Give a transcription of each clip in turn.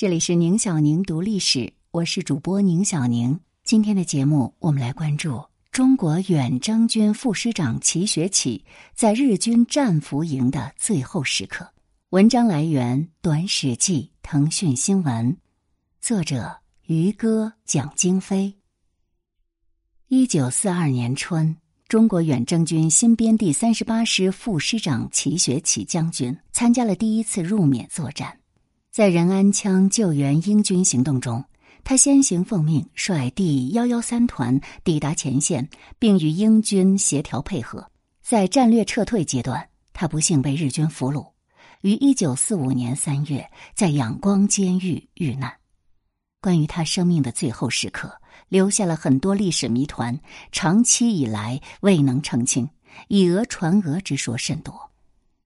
这里是宁小宁读历史，我是主播宁小宁。今天的节目，我们来关注中国远征军副师长齐学启在日军战俘营的最后时刻。文章来源：短史记、腾讯新闻，作者：于歌、蒋京飞。一九四二年春，中国远征军新编第三十八师副师长齐学启将军参加了第一次入缅作战。在仁安羌救援英军行动中，他先行奉命率第幺幺三团抵达前线，并与英军协调配合。在战略撤退阶段，他不幸被日军俘虏，于一九四五年三月在仰光监狱遇难。关于他生命的最后时刻，留下了很多历史谜团，长期以来未能澄清，以讹传讹之说甚多。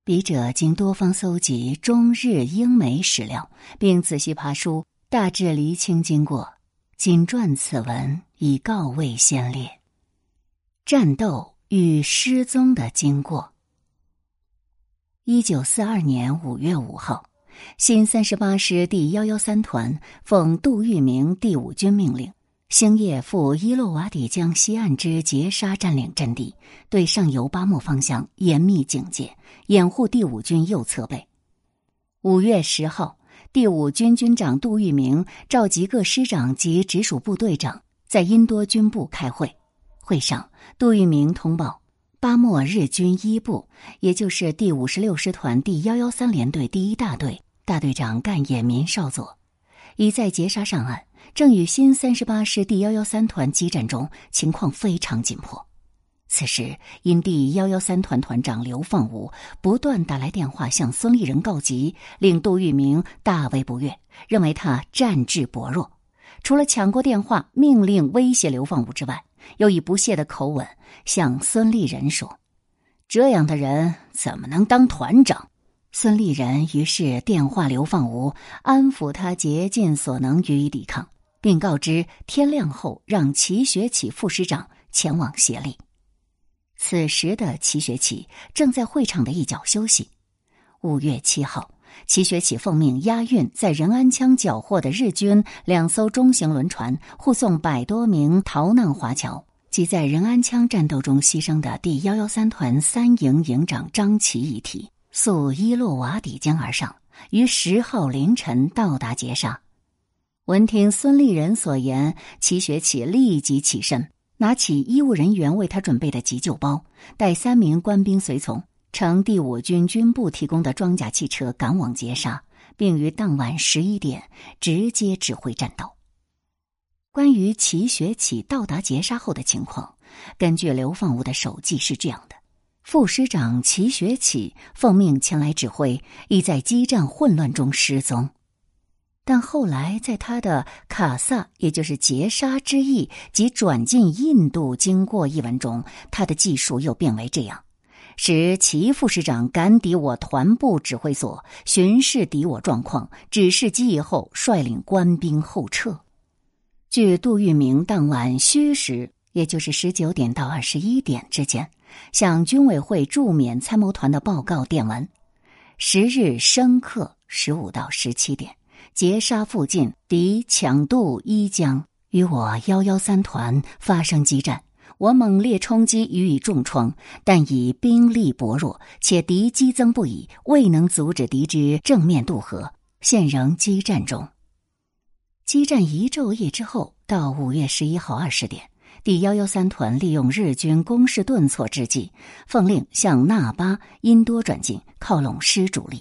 笔者经多方搜集中日英美史料，并仔细爬书，大致厘清经过，谨撰此文以告慰先烈。战斗与失踪的经过。一九四二年五月五号，新三十八师第幺幺三团奉杜聿明第五军命令。星夜赴伊洛瓦底江西岸之截沙占领阵地，对上游巴莫方向严密警戒，掩护第五军右侧背。五月十号，第五军军长杜聿明召集各师长及直属部队长在英多军部开会。会上，杜聿明通报巴莫日军一部，也就是第五十六师团第幺幺三联队第一大队大队长干野民少佐，已在截沙上岸。正与新三十八师第幺幺三团激战中，情况非常紧迫。此时，因第幺幺三团团长刘放武不断打来电话向孙立人告急，令杜聿明大为不悦，认为他战志薄弱。除了抢过电话命令威胁刘放武之外，又以不屑的口吻向孙立人说：“这样的人怎么能当团长？”孙立人于是电话刘放武，安抚他竭尽所能予以抵抗。并告知天亮后让齐学启副师长前往协力。此时的齐学启正在会场的一角休息。五月七号，齐学启奉命押运在仁安羌缴获的日军两艘中型轮船，护送百多名逃难华侨及在仁安羌战斗中牺牲的第幺幺三团三营营长张琪遗体，溯伊洛瓦底江而上，于十号凌晨到达截沙。闻听孙立人所言，齐学启立即起身，拿起医务人员为他准备的急救包，带三名官兵随从，乘第五军军部提供的装甲汽车赶往截杀，并于当晚十一点直接指挥战斗。关于齐学启到达截杀后的情况，根据刘放武的手记是这样的：副师长齐学启奉命前来指挥，已在激战混乱中失踪。但后来，在他的卡萨，也就是截杀之役及转进印度经过一文中，他的记述又变为这样：使齐副师长赶抵我团部指挥所，巡视敌我状况，指示机以后，率领官兵后撤。据杜聿明当晚戌时，也就是十九点到二十一点之间，向军委会驻缅参谋团的报告电文，十日申刻十五到十七点。截杀附近，敌抢渡伊江，与我幺幺三团发生激战。我猛烈冲击，予以重创，但以兵力薄弱，且敌激增不已，未能阻止敌之正面渡河，现仍激战中。激战一昼夜之后，到五月十一号二十点，第幺幺三团利用日军攻势顿挫之际，奉令向那巴、因多转进，靠拢师主力。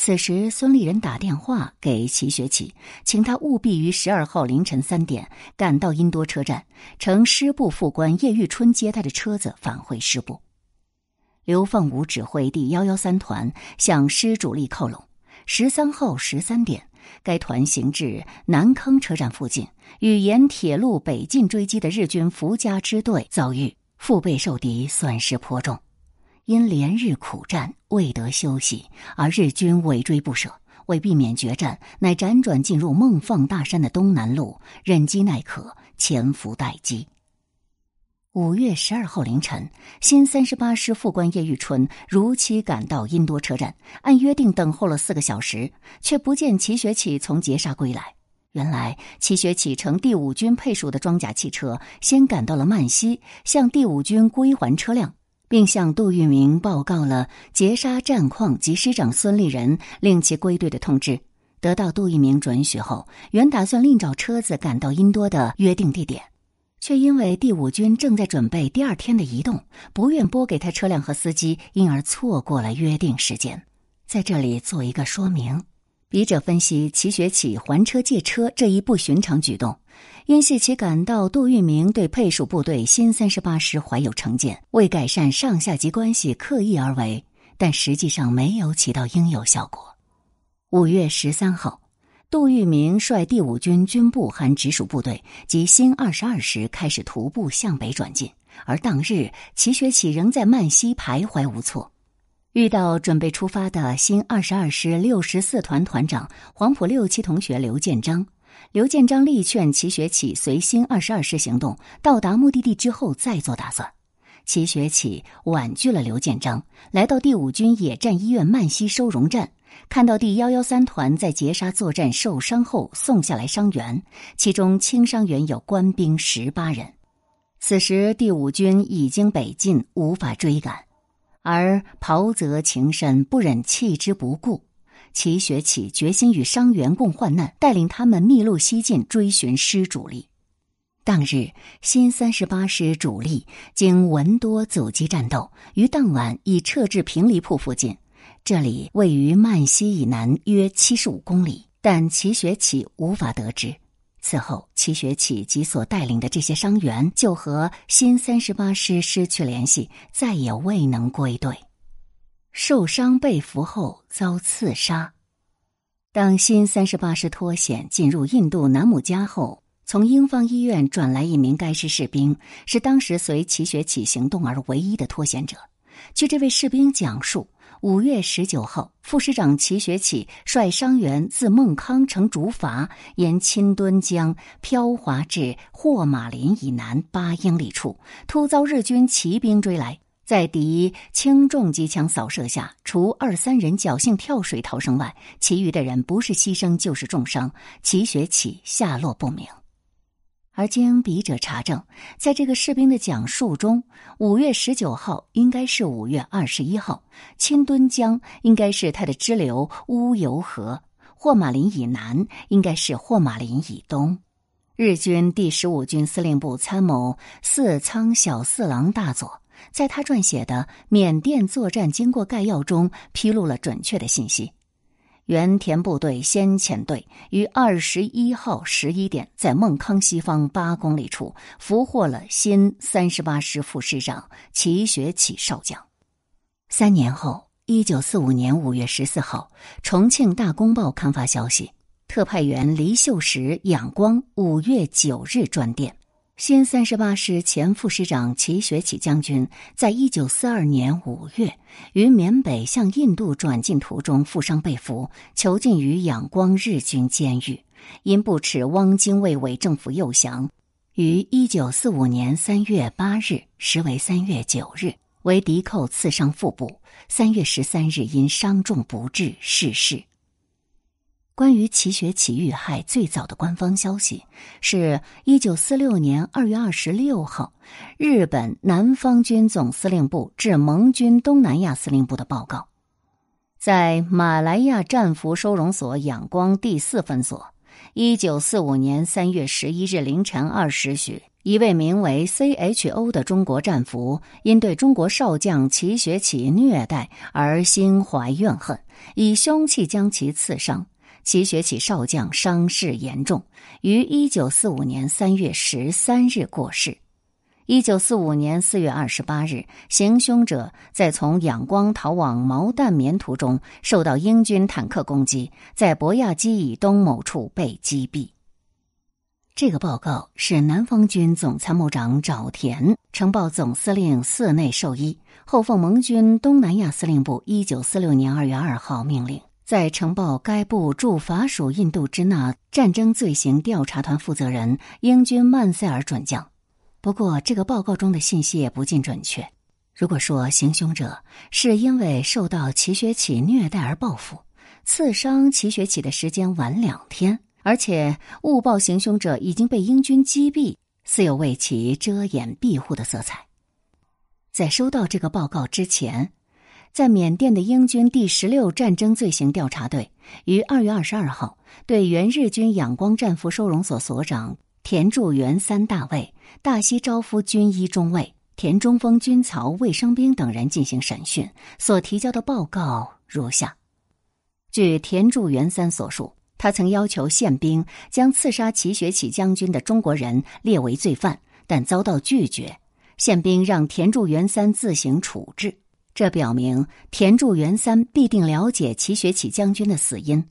此时，孙立人打电话给齐学启，请他务必于十二号凌晨三点赶到英多车站，乘师部副官叶玉春接他的车子返回师部。刘凤武指挥第幺幺三团向师主力靠拢。十三号十三点，该团行至南坑车站附近，与沿铁路北进追击的日军福家支队遭遇，腹背受敌，损失颇重。因连日苦战未得休息，而日军尾追不舍，为避免决战，乃辗转进入孟放大山的东南路，忍饥耐渴，潜伏待机。五月十二号凌晨，新三十八师副官叶玉春如期赶到印多车站，按约定等候了四个小时，却不见齐学启从截杀归来。原来，齐学启乘第五军配属的装甲汽车，先赶到了曼西，向第五军归还车辆，并向杜聿明报告了截杀战况及师长孙立人令其归队的通知。得到杜聿明准许后，原打算另找车子赶到印多的约定地点。却因为第五军正在准备第二天的移动，不愿拨给他车辆和司机，因而错过了约定时间。在这里做一个说明：笔者分析齐学启还车借车这一不寻常举动，因系其感到杜聿明对配属部队新三十八师怀有成见，为改善上下级关系刻意而为，但实际上没有起到应有效果。五月十三号。杜聿明率第五军军部和直属部队及新二十二师开始徒步向北转进，而当日齐学启仍在曼西徘徊无措。遇到准备出发的新二十二师六十四团团长黄埔六期同学刘建章，刘建章力劝齐学启随新二十二师行动，到达目的地之后再做打算。齐学启婉拒了刘建章，来到第五军野战医院曼西收容站。看到第幺幺三团在截杀作战受伤后送下来伤员，其中轻伤员有官兵十八人。此时第五军已经北进，无法追赶，而袍泽情深，不忍弃之不顾。齐学启决心与伤员共患难，带领他们密路西进，追寻师主力。当日新三十八师主力经文多阻击战斗，于当晚已撤至平黎铺附近。这里位于曼西以南约七十五公里，但齐学启无法得知。此后，齐学启及所带领的这些伤员就和新三十八师失去联系，再也未能归队。受伤被俘后遭刺杀。当新三十八师脱险进入印度南姆加后，从英方医院转来一名该师士兵，是当时随齐学启行动而唯一的脱险者。据这位士兵讲述。五月十九号，副师长齐学启率伤员自孟康乘竹筏沿钦敦江漂滑至霍马林以南八英里处，突遭日军骑兵追来，在敌轻重机枪扫射下，除二三人侥幸跳水逃生外，其余的人不是牺牲就是重伤。齐学启下落不明。而经笔者查证，在这个士兵的讲述中，五月十九号应该是五月二十一号，清墩江应该是它的支流乌尤河，霍马林以南应该是霍马林以东。日军第十五军司令部参谋四仓小四郎大佐在他撰写的《缅甸作战经过概要》中披露了准确的信息。原田部队先遣队于二十一号十一点，在孟康西方八公里处俘获了新三十八师副师长齐学启少将。三年后，一九四五年五月十四号，重庆《大公报》刊发消息，特派员黎秀实、仰光五月九日专电。新三十八师前副师长齐学启将军，在一九四二年五月于缅北向印度转进途中负伤被俘，囚禁于仰光日军监狱。因不耻汪精卫伪政府诱降，于一九四五年三月八日（时为三月九日）为敌寇刺伤腹部，三月十三日因伤重不治逝世。关于齐学启遇害最早的官方消息，是一九四六年二月二十六号，日本南方军总司令部致盟军东南亚司令部的报告。在马来亚战俘收容所仰光第四分所，一九四五年三月十一日凌晨二时许，一位名为 C.H.O 的中国战俘，因对中国少将齐学启虐待而心怀怨恨，以凶器将其刺伤。齐学启少将伤势严重，于一九四五年三月十三日过世。一九四五年四月二十八日，行凶者在从仰光逃往毛淡棉途中，受到英军坦克攻击，在博亚基以东某处被击毙。这个报告是南方军总参谋长沼田呈报总司令寺内寿一，后奉盟军东南亚司令部一九四六年二月二号命令。在呈报该部驻法属印度支那战争罪行调查团负责人英军曼塞尔准将，不过，这个报告中的信息也不尽准确。如果说行凶者是因为受到齐学启虐待而报复，刺伤齐学启的时间晚两天，而且误报行凶者已经被英军击毙，似有为其遮掩庇护的色彩。在收到这个报告之前，在缅甸的英军第十六战争罪行调查队于二月二十二号对原日军仰光战俘收容所所长田柱元三大尉、大西昭夫军医中尉。田中丰军曹卫生兵等人进行审讯，所提交的报告如下：据田柱元三所述，他曾要求宪兵将刺杀齐学启将军的中国人列为罪犯，但遭到拒绝。宪兵让田柱元三自行处置，这表明田柱元三必定了解齐学启将军的死因。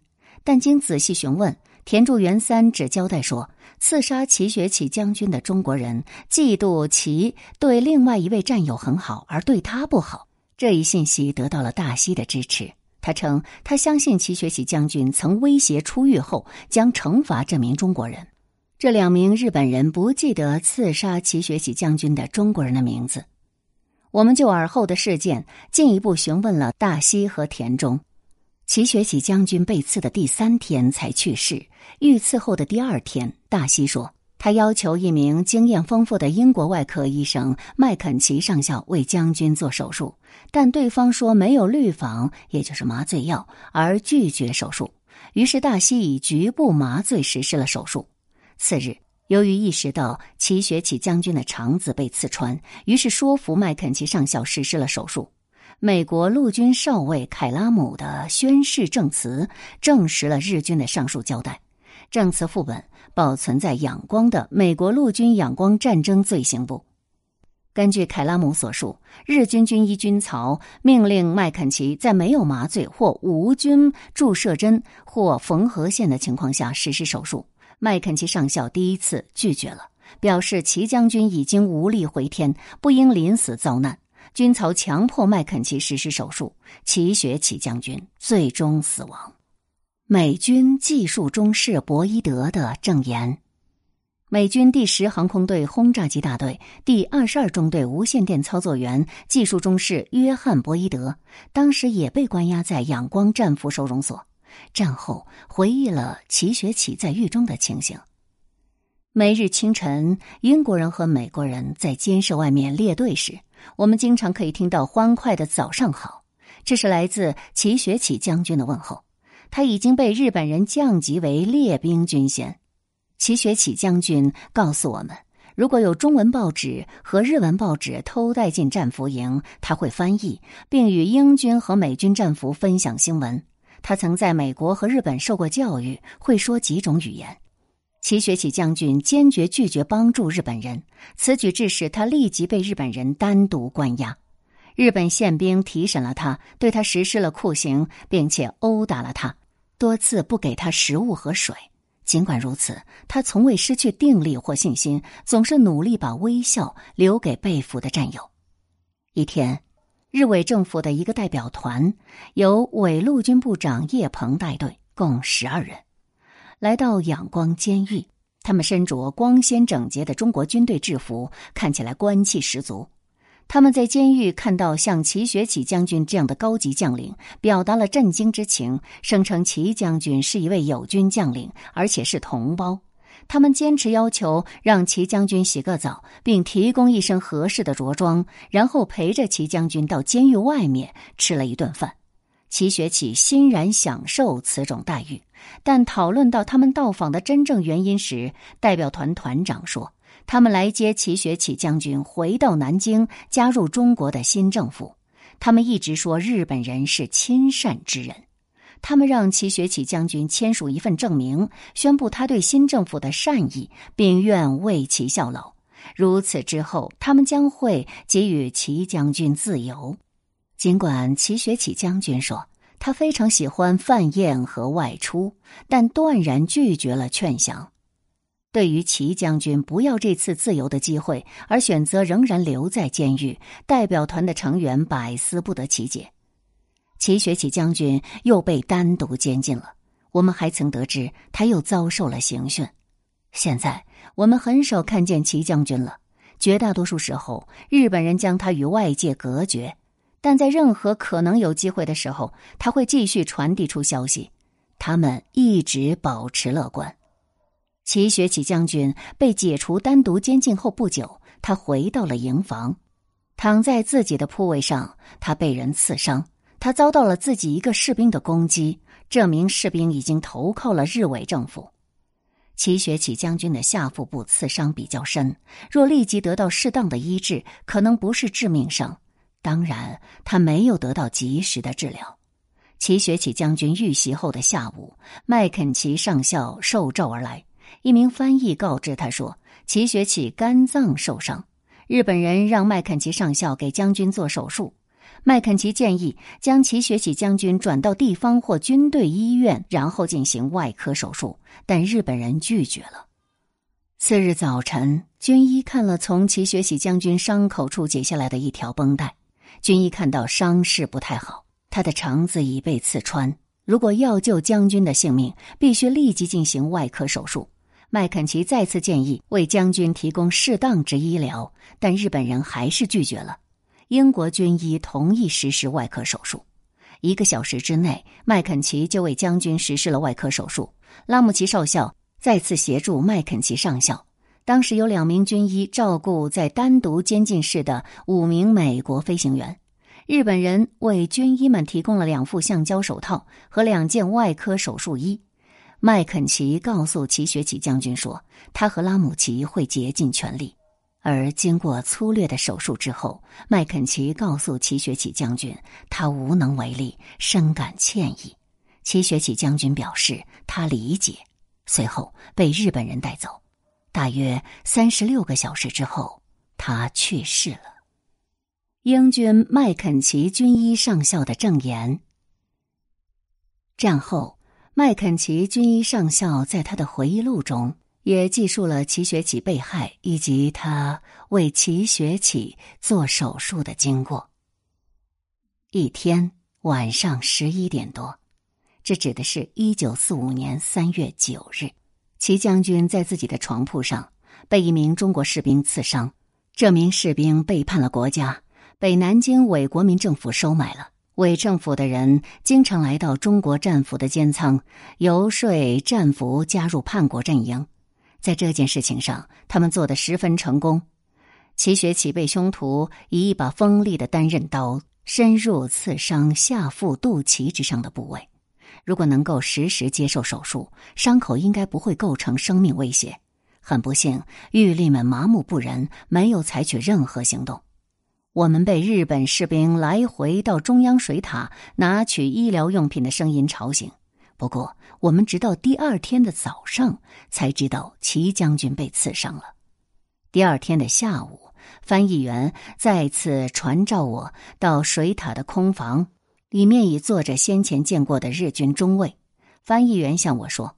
但经仔细询问，田柱元三只交代说。刺杀齐学启将军的中国人嫉妒其对另外一位战友很好，而对他不好。这一信息得到了大西的支持。他称他相信齐学启将军曾威胁出狱后将惩罚这名中国人。这两名日本人不记得刺杀齐学启将军的中国人的名字。我们就尔后的事件进一步询问了大西和田中。齐学启将军被刺的第三天才去世。遇刺后的第二天，大西说，他要求一名经验丰富的英国外科医生麦肯齐上校为将军做手术，但对方说没有氯仿，也就是麻醉药，而拒绝手术。于是大西以局部麻醉实施了手术。次日，由于意识到齐学启将军的肠子被刺穿，于是说服麦肯齐上校实施了手术。美国陆军少尉凯拉姆的宣誓证词证实了日军的上述交代。证词副本保存在仰光的美国陆军仰光战争罪行部。根据凯拉姆所述，日军军医军曹命令麦肯齐在没有麻醉或无菌注射针或缝合线的情况下实施手术。麦肯齐上校第一次拒绝了，表示齐将军已经无力回天，不应临死遭难。军曹强迫麦肯齐实施手术，齐学启将军最终死亡。美军技术中士博伊德的证言：美军第十航空队轰炸机大队第二十二中队无线电操作员技术中士约翰·博伊德，当时也被关押在仰光战俘收容所。战后回忆了齐学启在狱中的情形。每日清晨，英国人和美国人在监舍外面列队时。我们经常可以听到欢快的“早上好”，这是来自齐学启将军的问候。他已经被日本人降级为列兵军衔。齐学启将军告诉我们，如果有中文报纸和日文报纸偷带进战俘营，他会翻译，并与英军和美军战俘分享新闻。他曾在美国和日本受过教育，会说几种语言。齐学启将军坚决拒绝帮助日本人，此举致使他立即被日本人单独关押。日本宪兵提审了他，对他实施了酷刑，并且殴打了他，多次不给他食物和水。尽管如此，他从未失去定力或信心，总是努力把微笑留给被俘的战友。一天，日伪政府的一个代表团由伪陆军部长叶鹏带队，共十二人。来到仰光监狱，他们身着光鲜整洁的中国军队制服，看起来官气十足。他们在监狱看到像齐学启将军这样的高级将领，表达了震惊之情，声称齐将军是一位友军将领，而且是同胞。他们坚持要求让齐将军洗个澡，并提供一身合适的着装，然后陪着齐将军到监狱外面吃了一顿饭。齐学启欣然享受此种待遇，但讨论到他们到访的真正原因时，代表团团长说：“他们来接齐学启将军回到南京，加入中国的新政府。他们一直说日本人是亲善之人。他们让齐学启将军签署一份证明，宣布他对新政府的善意，并愿为其效劳。如此之后，他们将会给予齐将军自由。”尽管齐学启将军说他非常喜欢饭宴和外出，但断然拒绝了劝降。对于齐将军不要这次自由的机会，而选择仍然留在监狱，代表团的成员百思不得其解。齐学启将军又被单独监禁了。我们还曾得知他又遭受了刑讯。现在我们很少看见齐将军了。绝大多数时候，日本人将他与外界隔绝，但在任何可能有机会的时候，他会继续传递出消息。他们一直保持乐观。齐学启将军被解除单独监禁后不久，他回到了营房，躺在自己的铺位上，他被人刺伤。他遭到了自己一个士兵的攻击，这名士兵已经投靠了日伪政府。齐学启将军的下腹部刺伤比较深，若立即得到适当的医治，可能不是致命伤。当然，他没有得到及时的治疗。齐学启将军遇袭后的下午，麦肯齐上校受召而来，一名翻译告知他说，齐学启肝脏受伤，日本人让麦肯齐上校给将军做手术。麦肯齐建议将齐学喜将军转到地方或军队医院，然后进行外科手术，但日本人拒绝了。次日早晨，军医看了从齐学喜将军伤口处解下来的一条绷带，军医看到伤势不太好，他的肠子已被刺穿。如果要救将军的性命，必须立即进行外科手术。麦肯齐再次建议为将军提供适当之医疗，但日本人还是拒绝了。英国军医同意实施外科手术。一个小时之内，麦肯齐就为将军实施了外科手术。拉姆齐少校再次协助麦肯齐上校。当时有两名军医照顾在单独监禁室的五名美国飞行员。日本人为军医们提供了两副橡胶手套和两件外科手术衣。麦肯齐告诉齐学启将军说，他和拉姆齐会竭尽全力。而经过粗略的手术之后，麦肯齐告诉齐学启将军，他无能为力，深感歉意。齐学启将军表示他理解。随后被日本人带走。大约三十六个小时之后，他去世了。英军麦肯齐军医上校的证言。战后，麦肯齐军医上校在他的回忆录中。也记述了齐学启被害以及他为齐学启做手术的经过。一天晚上十一点多，这指的是一九四五年三月九日，齐将军在自己的床铺上被一名中国士兵刺伤。这名士兵背叛了国家，被南京伪国民政府收买了。伪政府的人经常来到中国战俘的监仓，游说战俘加入叛国阵营。在这件事情上，他们做得十分成功。齐学启被凶徒以一把锋利的单刃刀深入刺伤下腹肚脐之上的部位。如果能够实时接受手术，伤口应该不会构成生命威胁。很不幸，狱吏们麻木不仁，没有采取任何行动。我们被日本士兵来回到中央水塔拿取医疗用品的声音吵醒。不过，我们直到第二天的早上才知道齐将军被刺伤了。第二天的下午，翻译员再次传召我到水塔的空房，里面已坐着先前见过的日军中尉。翻译员向我说：“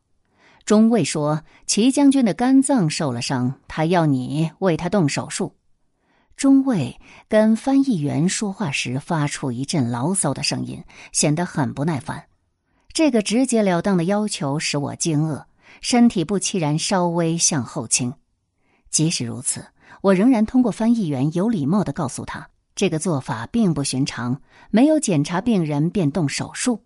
中尉说，齐将军的肝脏受了伤，他要你为他动手术。”中尉跟翻译员说话时发出一阵牢骚的声音，显得很不耐烦。这个直截了当的要求使我惊愕，身体不期然稍微向后倾。即使如此，我仍然通过翻译员有礼貌的告诉他，这个做法并不寻常，没有检查病人便动手术。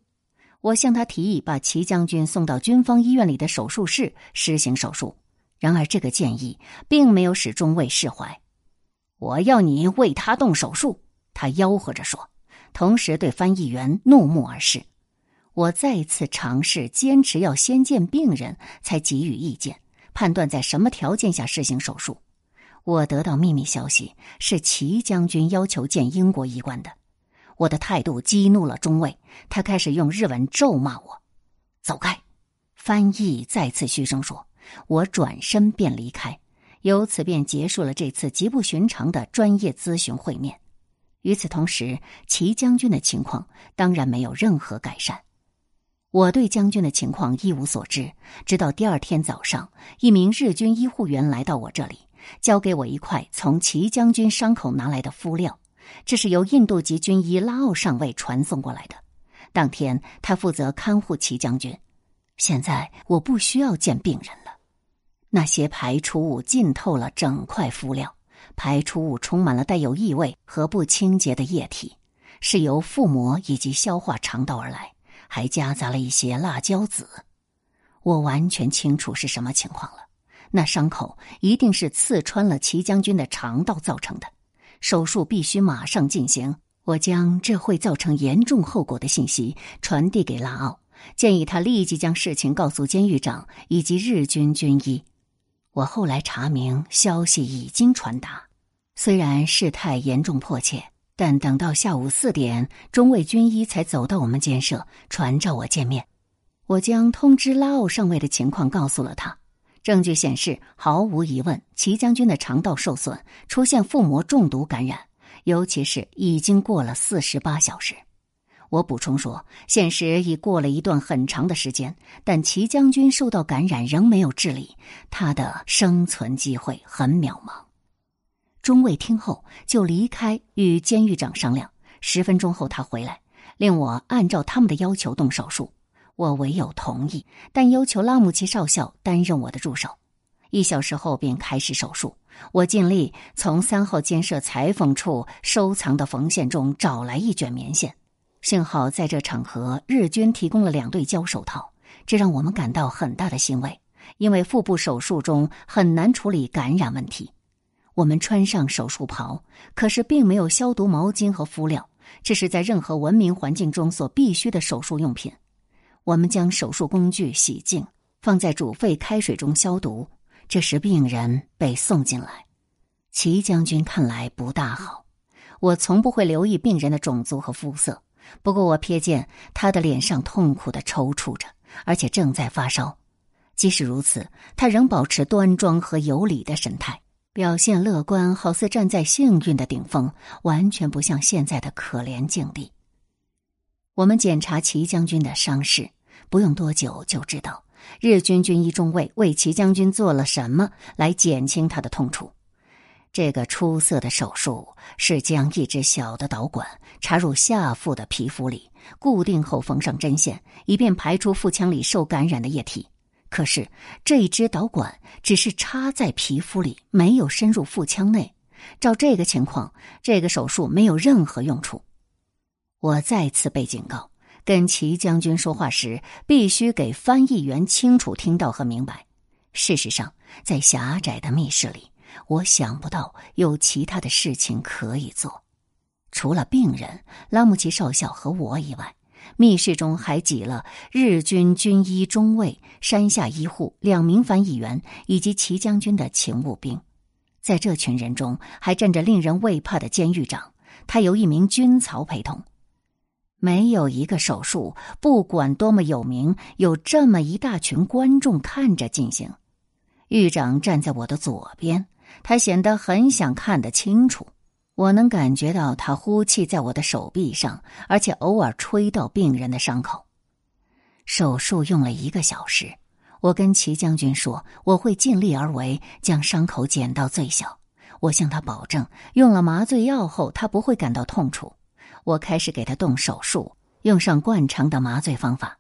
我向他提议把齐将军送到军方医院里的手术室实行手术。然而，这个建议并没有使中尉释怀。我要你为他动手术，他吆喝着说，同时对翻译员怒目而视。我再次尝试坚持要先见病人才给予意见，判断在什么条件下实行手术。我得到秘密消息是齐将军要求见英国医官的。我的态度激怒了中尉，他开始用日文咒骂我：“走开！”翻译再次嘘声说：“我转身便离开。”由此便结束了这次极不寻常的专业咨询会面。与此同时，齐将军的情况当然没有任何改善。我对将军的情况一无所知，直到第二天早上，一名日军医护员来到我这里，交给我一块从齐将军伤口拿来的敷料，这是由印度籍军医拉奥上尉传送过来的。当天，他负责看护齐将军。现在我不需要见病人了。那些排除物浸透了整块敷料，排出物充满了带有异味和不清洁的液体，是由腹膜以及消化肠道而来，还夹杂了一些辣椒籽。我完全清楚是什么情况了，那伤口一定是刺穿了齐将军的肠道造成的，手术必须马上进行。我将这会造成严重后果的信息传递给拉奥，建议他立即将事情告诉监狱长以及日军军医。我后来查明，消息已经传达。虽然事态严重迫切，但等到下午四点，中尉军医才走到我们监舍，传召我见面。我将通知拉奥上尉的情况告诉了他。证据显示，毫无疑问，齐将军的肠道受损，出现腹膜中毒感染，尤其是已经过了四十八小时。我补充说，现实已过了一段很长的时间，但齐将军受到感染仍没有治理，他的生存机会很渺茫。中尉听后就离开，与监狱长商量。十分钟后他回来，令我按照他们的要求动手术。我唯有同意，但要求拉姆齐少校担任我的助手。一小时后便开始手术。我尽力从三号监舍裁缝处收藏的缝线中找来一卷棉线。幸好在这场合，日军提供了两对胶手套，这让我们感到很大的欣慰。因为腹部手术中很难处理感染问题，我们穿上手术袍，可是并没有消毒毛巾和敷料，这是在任何文明环境中所必须的手术用品。我们将手术工具洗净，放在煮沸开水中消毒。这时，病人被送进来。齐将军看来不大好，我从不会留意病人的种族和肤色。不过，我瞥见他的脸上痛苦的抽搐着，而且正在发烧。即使如此，他仍保持端庄和有礼的神态，表现乐观，好似站在幸运的顶峰，完全不像现在的可怜境地。我们检查齐将军的伤势，不用多久就知道日军军医中尉为齐将军做了什么来减轻他的痛楚。这个出色的手术是将一只小的导管插入下腹的皮肤里，固定后缝上针线，以便排出腹腔里受感染的液体。可是这一支导管只是插在皮肤里，没有深入腹腔内。照这个情况，这个手术没有任何用处。我再次被警告，跟齐将军说话时必须给翻译员清楚听到和明白。事实上，在狭窄的密室里。我想不到有其他的事情可以做，除了病人拉姆齐少校和我以外，密室中还挤了日军军医中尉、山下医护、两名翻译员以及齐将军的勤务兵。在这群人中，还站着令人畏怕的监狱长，他由一名军曹陪同。没有一个手术，不管多么有名，有这么一大群观众看着进行。狱长站在我的左边。他显得很想看得清楚，我能感觉到他呼气在我的手臂上，而且偶尔吹到病人的伤口。手术用了一个小时，我跟齐将军说我会尽力而为，将伤口减到最小。我向他保证，用了麻醉药后他不会感到痛楚。我开始给他动手术，用上惯常的麻醉方法。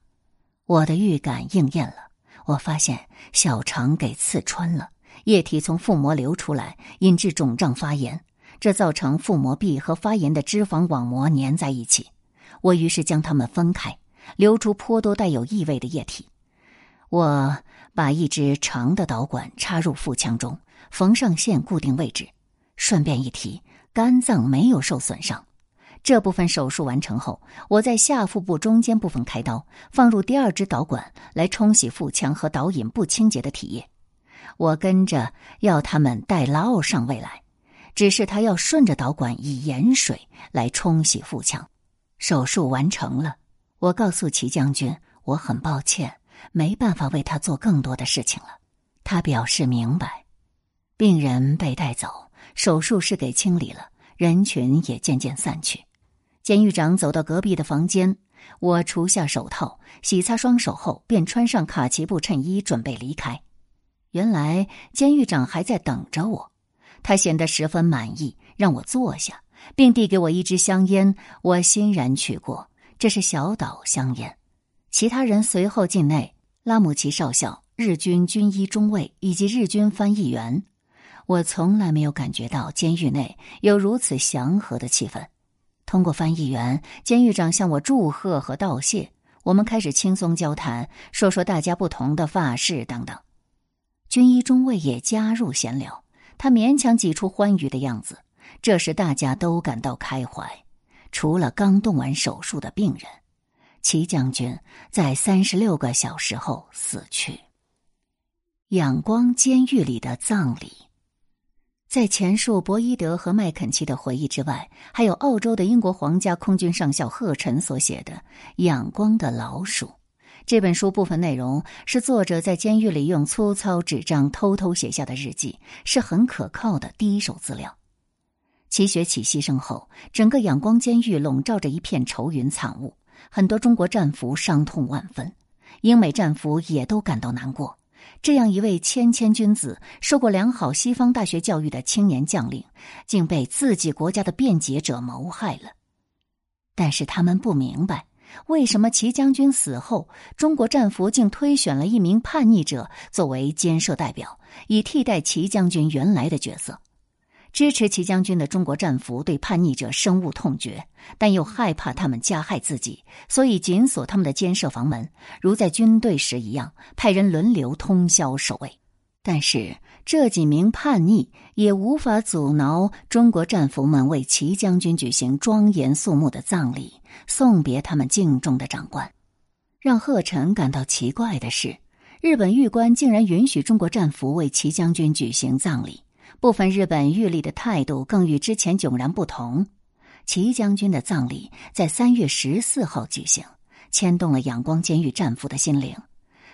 我的预感应验了，我发现小肠给刺穿了。液体从腹膜流出来，引致肿胀发炎，这造成腹膜壁和发炎的脂肪网膜粘在一起。我于是将它们分开，流出颇多带有异味的液体。我把一支长的导管插入腹腔中，缝上线固定位置。顺便一提，肝脏没有受损伤。这部分手术完成后，我在下腹部中间部分开刀，放入第二支导管来冲洗腹腔和导引不清洁的体液。我跟着要他们带拉奥上尉来，只是他要顺着导管以盐水来冲洗腹腔。手术完成了，我告诉齐将军，我很抱歉，没办法为他做更多的事情了。他表示明白。病人被带走，手术室给清理了，人群也渐渐散去。监狱长走到隔壁的房间，我除下手套，洗擦双手后，便穿上卡其布衬衣，准备离开。原来监狱长还在等着我，他显得十分满意，让我坐下，并递给我一支香烟。我欣然取过，这是小岛香烟。其他人随后进内，拉姆齐少校、日军军医中尉以及日军翻译员。我从来没有感觉到监狱内有如此祥和的气氛。通过翻译员，监狱长向我祝贺和道谢。我们开始轻松交谈，说说大家不同的发饰等等。军医中尉也加入闲聊，他勉强挤出欢愉的样子。这时大家都感到开怀，除了刚动完手术的病人。齐将军在三十六个小时后死去。仰光监狱里的葬礼。在前述博伊德和麦肯齐的回忆之外，还有澳洲的英国皇家空军上校赫臣所写的《仰光的老鼠》这本书。部分内容是作者在监狱里用粗糙纸张偷偷写下的日记，是很可靠的第一手资料。齐学启牺牲后，整个仰光监狱笼罩着一片愁云惨雾，很多中国战俘伤痛万分，英美战俘也都感到难过。这样一位谦谦君子、受过良好西方大学教育的青年将领，竟被自己国家的辩解者谋害了。但是他们不明白，为什么齐将军死后，中国战俘竟推选了一名叛逆者作为监舍代表，以替代齐将军原来的角色。支持齐将军的中国战俘对叛逆者深恶痛绝，但又害怕他们加害自己，所以紧锁他们的监舍房门，如在军队时一样，派人轮流通宵守卫。但是这几名叛逆也无法阻挠中国战俘们为齐将军举行庄严肃穆的葬礼，送别他们敬重的长官。让贺晨感到奇怪的是，日本狱官竟然允许中国战俘为齐将军举行葬礼。部分日本狱吏的态度更与之前迥然不同。齐将军的葬礼在三月十四号举行，牵动了仰光监狱战俘的心灵。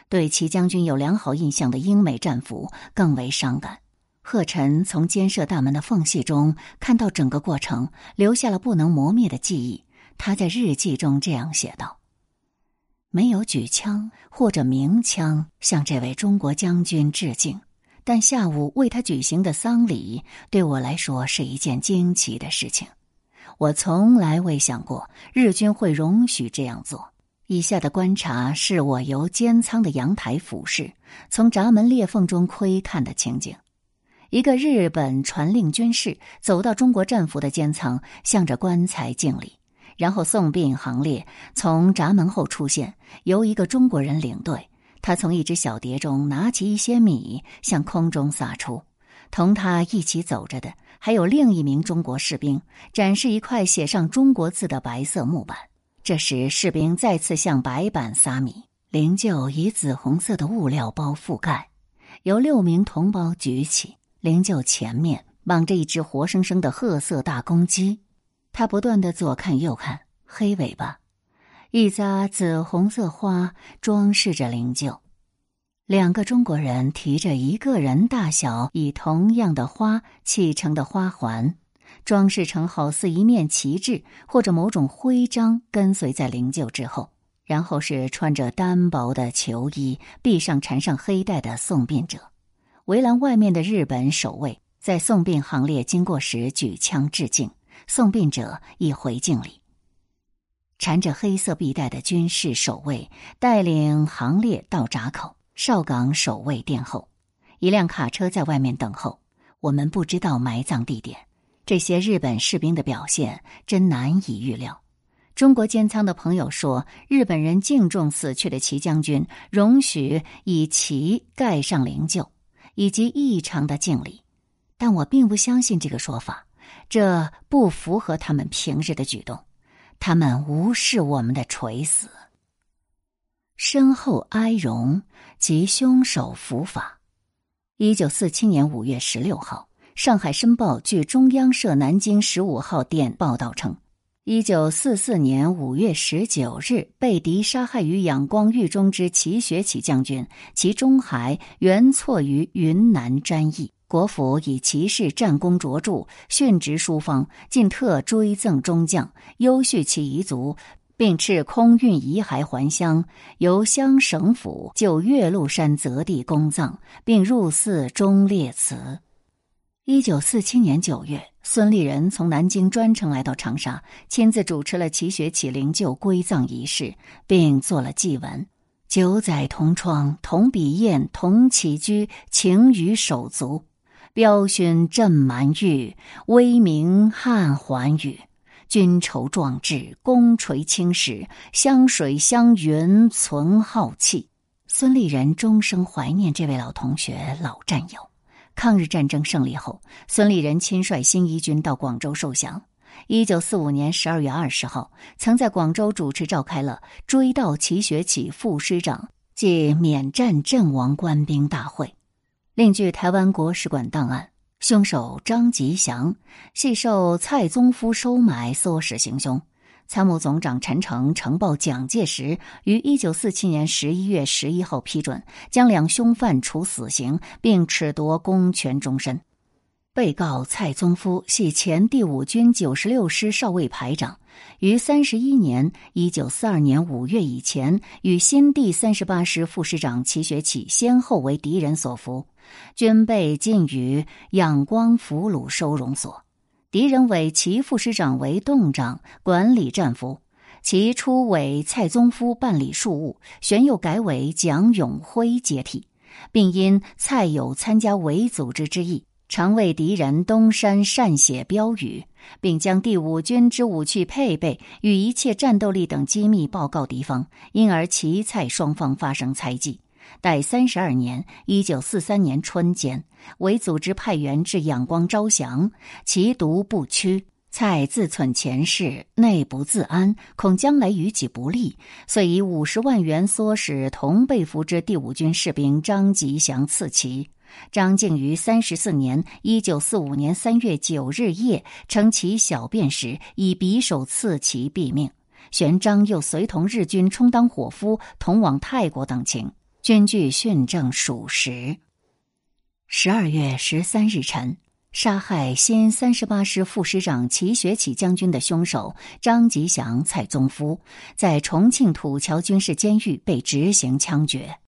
对齐将军有良好印象的英美战俘更为伤感。贺晨从监舍大门的缝隙中看到整个过程，留下了不能磨灭的记忆。他在日记中这样写道：“没有举枪或者鸣枪向这位中国将军致敬。”但下午为他举行的丧礼对我来说是一件惊奇的事情，我从来未想过日军会容许这样做。以下的观察是我由监仓的阳台俯视，从闸门裂缝中窥看的情景：一个日本传令军士走到中国战俘的监仓，向着棺材敬礼，然后送殡行列从闸门后出现，由一个中国人领队。他从一只小碟中拿起一些米，向空中撒出。同他一起走着的还有另一名中国士兵，展示一块写上中国字的白色木板。这时，士兵再次向白板撒米，灵柩以紫红色的物料包覆盖，由六名同胞举起。灵柩前面绑着一只活生生的褐色大公鸡，他不断的左看右看，黑尾巴。一扎紫红色花装饰着灵柩，两个中国人提着一个人大小以同样的花砌成的花环，装饰成好似一面旗帜或者某种徽章，跟随在灵柩之后。然后是穿着单薄的囚衣、臂上缠上黑带的送殡者。围栏外面的日本守卫在送殡行列经过时举枪致敬，送殡者亦回敬礼。缠着黑色臂带的军事守卫带领行列到闸口，哨岗守卫殿后，一辆卡车在外面等候。我们不知道埋葬地点。这些日本士兵的表现真难以预料。中国监仓的朋友说，日本人敬重死去的齐将军，容许以旗盖上灵柩，以及异常的敬礼。但我并不相信这个说法，这不符合他们平日的举动。他们无视我们的垂死，身后哀荣及凶手伏法。一九四七年五月十六号，《上海申报》据中央社南京十五号电报道称，一九四四年五月十九日被敌杀害于仰光狱中之齐学启将军，其中骸原错于云南瞻义。国府以骑士战功卓著，殉职书方，尽特追赠中将，优叙其遗族，并敕空运遗骸还乡，由乡省府就岳麓山择地公葬，并入寺中列祠。一九四七年九月，孙立人从南京专程来到长沙，亲自主持了齐学启灵柩归葬仪式，并做了祭文：“九载同窗，同笔砚，同起居，情与手足。”彪勋震蛮域，威名汉寰宇。君筹壮志，功垂青史，湘水湘云存浩气。孙立人终生怀念这位老同学、老战友。抗日战争胜利后，孙立人亲率新一军到广州受降。一九四五年十二月二十号，曾在广州主持召开了追悼齐学启副师长暨缅战阵亡官兵大会。另据台湾国使馆档案。凶手张吉祥系受蔡宗夫收买，唆使行凶。参谋总长陈诚呈报蒋介石，于一九四七年十一月十一号批准将两凶犯处死刑，并褫夺公权终身。被告蔡宗夫系前第五军九十六师少尉排长，于三十一年（一九四二年五月）以前，与新第三十八师副师长齐学启先后为敌人所俘。均被禁于仰光俘虏收容所。敌人委其副师长为洞长，管理战俘。其初委蔡宗夫办理庶务，旋又改委蒋永辉接替，并因蔡有参加伪组织之意，常为敌人东山善写标语，并将第五军之武器配备与一切战斗力等机密报告敌方，因而齐蔡双方发生猜忌。待三十二年（一九四三年春间），为组织派员至仰光招降，其独不屈。蔡自忖前世，内不自安，恐将来与己不利，遂以五十万元唆使同被俘之第五军士兵张吉祥刺其。张敬于三十四年（一九四五年三月九日夜）称其小便时，以匕首刺其毙命。玄章又随同日军充当伙夫，同往泰国等情。军据训政属实。十二月十三日晨，杀害新三十八师副师长齐学启将军的凶手张吉祥、蔡宗夫，在重庆土桥军事监狱被执行枪决。